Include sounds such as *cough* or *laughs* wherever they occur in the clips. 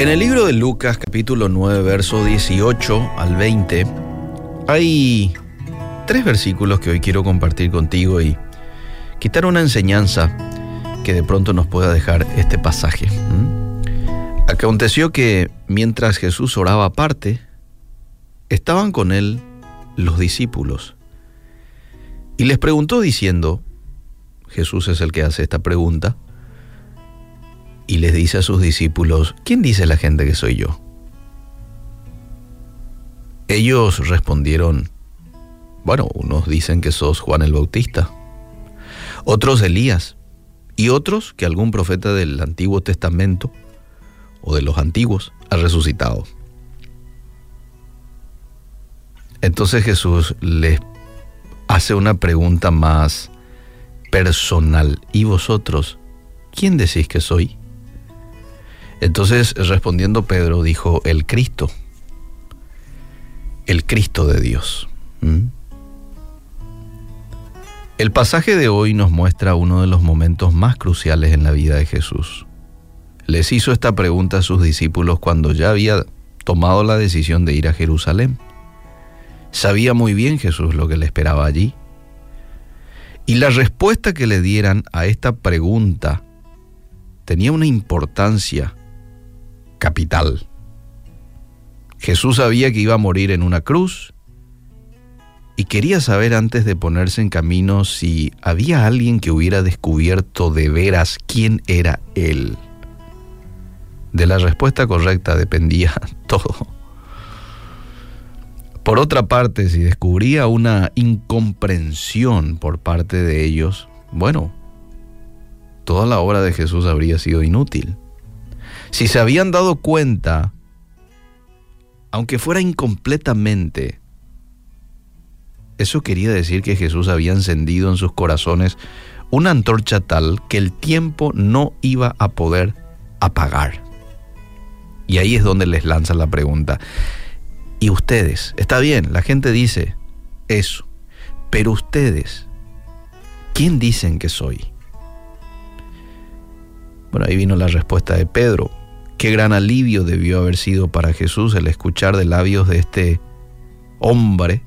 En el libro de Lucas capítulo 9, verso 18 al 20, hay tres versículos que hoy quiero compartir contigo y quitar una enseñanza que de pronto nos pueda dejar este pasaje. Aconteció que mientras Jesús oraba aparte, estaban con él los discípulos. Y les preguntó diciendo, Jesús es el que hace esta pregunta, y les dice a sus discípulos, ¿quién dice la gente que soy yo? Ellos respondieron, bueno, unos dicen que sos Juan el Bautista, otros Elías, y otros que algún profeta del Antiguo Testamento o de los antiguos ha resucitado. Entonces Jesús les hace una pregunta más personal. ¿Y vosotros? ¿Quién decís que soy? Entonces respondiendo Pedro dijo, el Cristo, el Cristo de Dios. ¿Mm? El pasaje de hoy nos muestra uno de los momentos más cruciales en la vida de Jesús. Les hizo esta pregunta a sus discípulos cuando ya había tomado la decisión de ir a Jerusalén. Sabía muy bien Jesús lo que le esperaba allí. Y la respuesta que le dieran a esta pregunta tenía una importancia capital. Jesús sabía que iba a morir en una cruz y quería saber antes de ponerse en camino si había alguien que hubiera descubierto de veras quién era Él. De la respuesta correcta dependía *laughs* todo. Por otra parte, si descubría una incomprensión por parte de ellos, bueno, toda la obra de Jesús habría sido inútil. Si se habían dado cuenta, aunque fuera incompletamente, eso quería decir que Jesús había encendido en sus corazones una antorcha tal que el tiempo no iba a poder apagar. Y ahí es donde les lanza la pregunta. ¿Y ustedes? Está bien, la gente dice eso, pero ustedes, ¿quién dicen que soy? Bueno, ahí vino la respuesta de Pedro. Qué gran alivio debió haber sido para Jesús el escuchar de labios de este hombre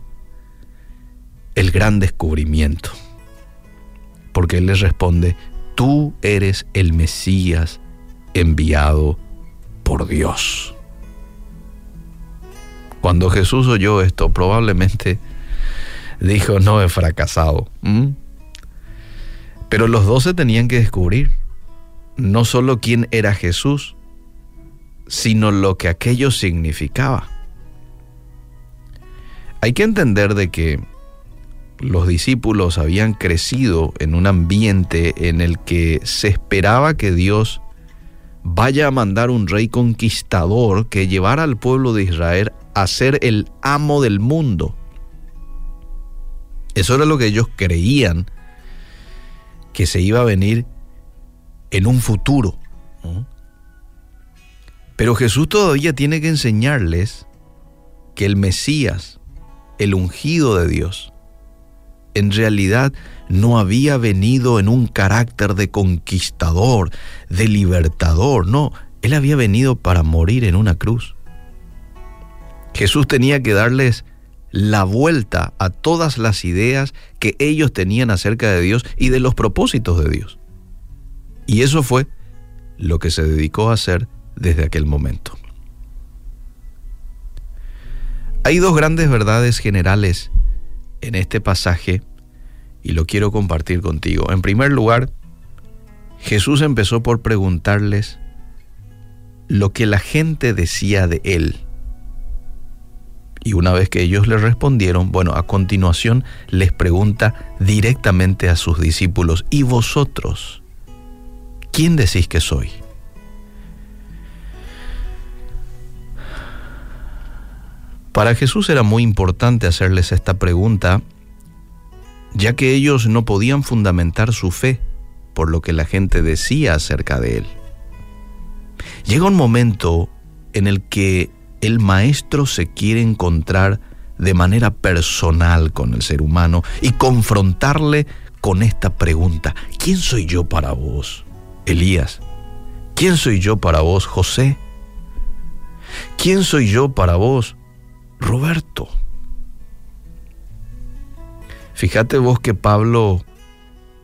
el gran descubrimiento. Porque Él les responde, tú eres el Mesías enviado por Dios. Cuando Jesús oyó esto, probablemente dijo, no he fracasado. Pero los doce tenían que descubrir no solo quién era Jesús, sino lo que aquello significaba. Hay que entender de que los discípulos habían crecido en un ambiente en el que se esperaba que Dios vaya a mandar un rey conquistador que llevara al pueblo de Israel a ser el amo del mundo. Eso era lo que ellos creían que se iba a venir en un futuro. Pero Jesús todavía tiene que enseñarles que el Mesías, el ungido de Dios, en realidad no había venido en un carácter de conquistador, de libertador, no, él había venido para morir en una cruz. Jesús tenía que darles la vuelta a todas las ideas que ellos tenían acerca de Dios y de los propósitos de Dios. Y eso fue lo que se dedicó a hacer desde aquel momento. Hay dos grandes verdades generales en este pasaje y lo quiero compartir contigo. En primer lugar, Jesús empezó por preguntarles lo que la gente decía de él. Y una vez que ellos le respondieron, bueno, a continuación les pregunta directamente a sus discípulos, ¿y vosotros? ¿Quién decís que soy? Para Jesús era muy importante hacerles esta pregunta, ya que ellos no podían fundamentar su fe por lo que la gente decía acerca de él. Llega un momento en el que el maestro se quiere encontrar de manera personal con el ser humano y confrontarle con esta pregunta, ¿quién soy yo para vos, Elías? ¿Quién soy yo para vos, José? ¿Quién soy yo para vos, Roberto? Fíjate vos que Pablo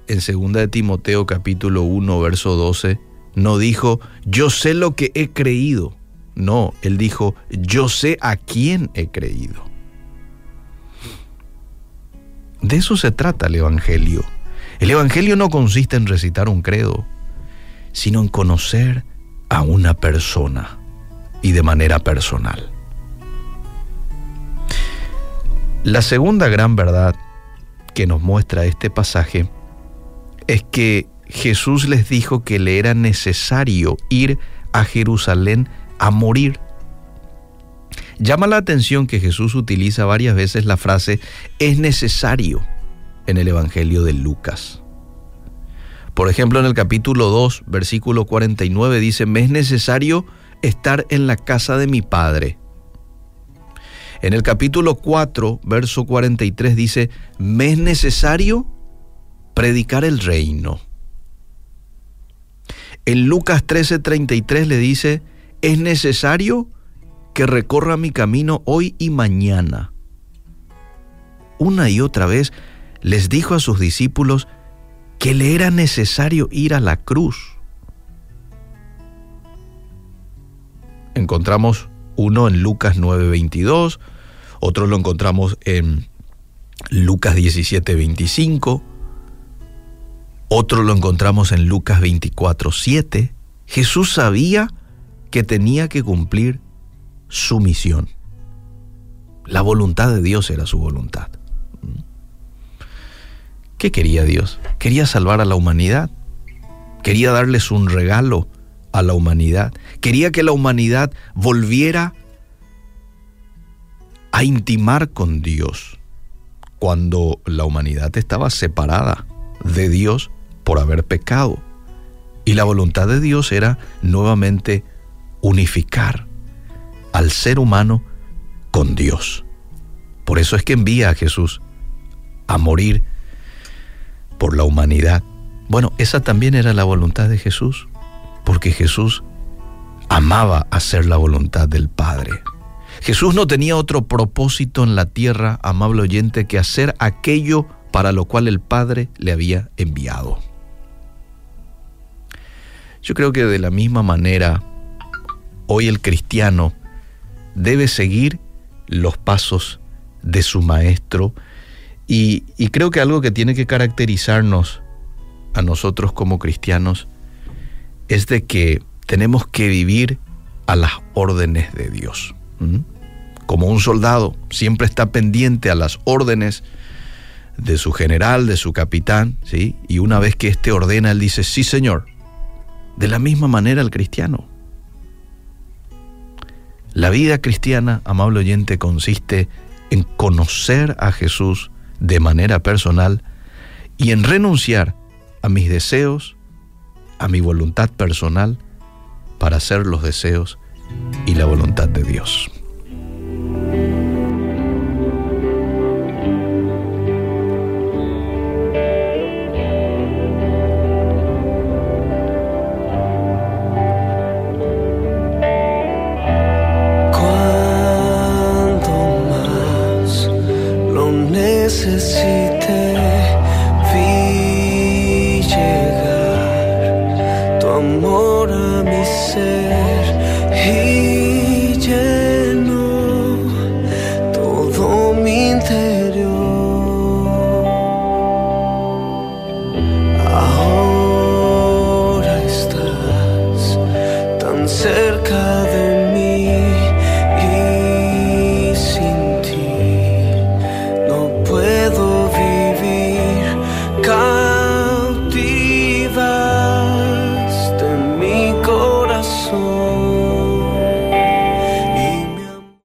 en 2 de Timoteo capítulo 1 verso 12 no dijo, yo sé lo que he creído. No, él dijo, yo sé a quién he creído. De eso se trata el Evangelio. El Evangelio no consiste en recitar un credo, sino en conocer a una persona y de manera personal. La segunda gran verdad que nos muestra este pasaje es que Jesús les dijo que le era necesario ir a Jerusalén a morir. Llama la atención que Jesús utiliza varias veces la frase es necesario en el Evangelio de Lucas. Por ejemplo, en el capítulo 2, versículo 49 dice, me es necesario estar en la casa de mi Padre. En el capítulo 4, verso 43 dice, me es necesario predicar el reino. En Lucas 13:33 le dice, es necesario que recorra mi camino hoy y mañana. Una y otra vez les dijo a sus discípulos que le era necesario ir a la cruz. Encontramos uno en Lucas 9:22, otro lo encontramos en Lucas 17:25, otro lo encontramos en Lucas 24:7. Jesús sabía que tenía que cumplir su misión. La voluntad de Dios era su voluntad. ¿Qué quería Dios? Quería salvar a la humanidad. Quería darles un regalo a la humanidad. Quería que la humanidad volviera a intimar con Dios cuando la humanidad estaba separada de Dios por haber pecado. Y la voluntad de Dios era nuevamente unificar al ser humano con Dios. Por eso es que envía a Jesús a morir por la humanidad. Bueno, esa también era la voluntad de Jesús, porque Jesús amaba hacer la voluntad del Padre. Jesús no tenía otro propósito en la tierra, amable oyente, que hacer aquello para lo cual el Padre le había enviado. Yo creo que de la misma manera, hoy el cristiano debe seguir los pasos de su Maestro y, creo que algo que tiene que caracterizarnos a nosotros como cristianos es de que tenemos que vivir a las órdenes de Dios. Como un soldado siempre está pendiente a las órdenes de su general, de su capitán, ¿sí? Y una vez que éste ordena, él dice, sí Señor. De la misma manera el cristiano. La vida cristiana, amable oyente, consiste en conocer a Jesús de manera personal y en renunciar a mis deseos, a mi voluntad personal, para hacer los deseos y la voluntad de Dios. Mi ser y llenó todo mi interior. Ahora estás tan cerca de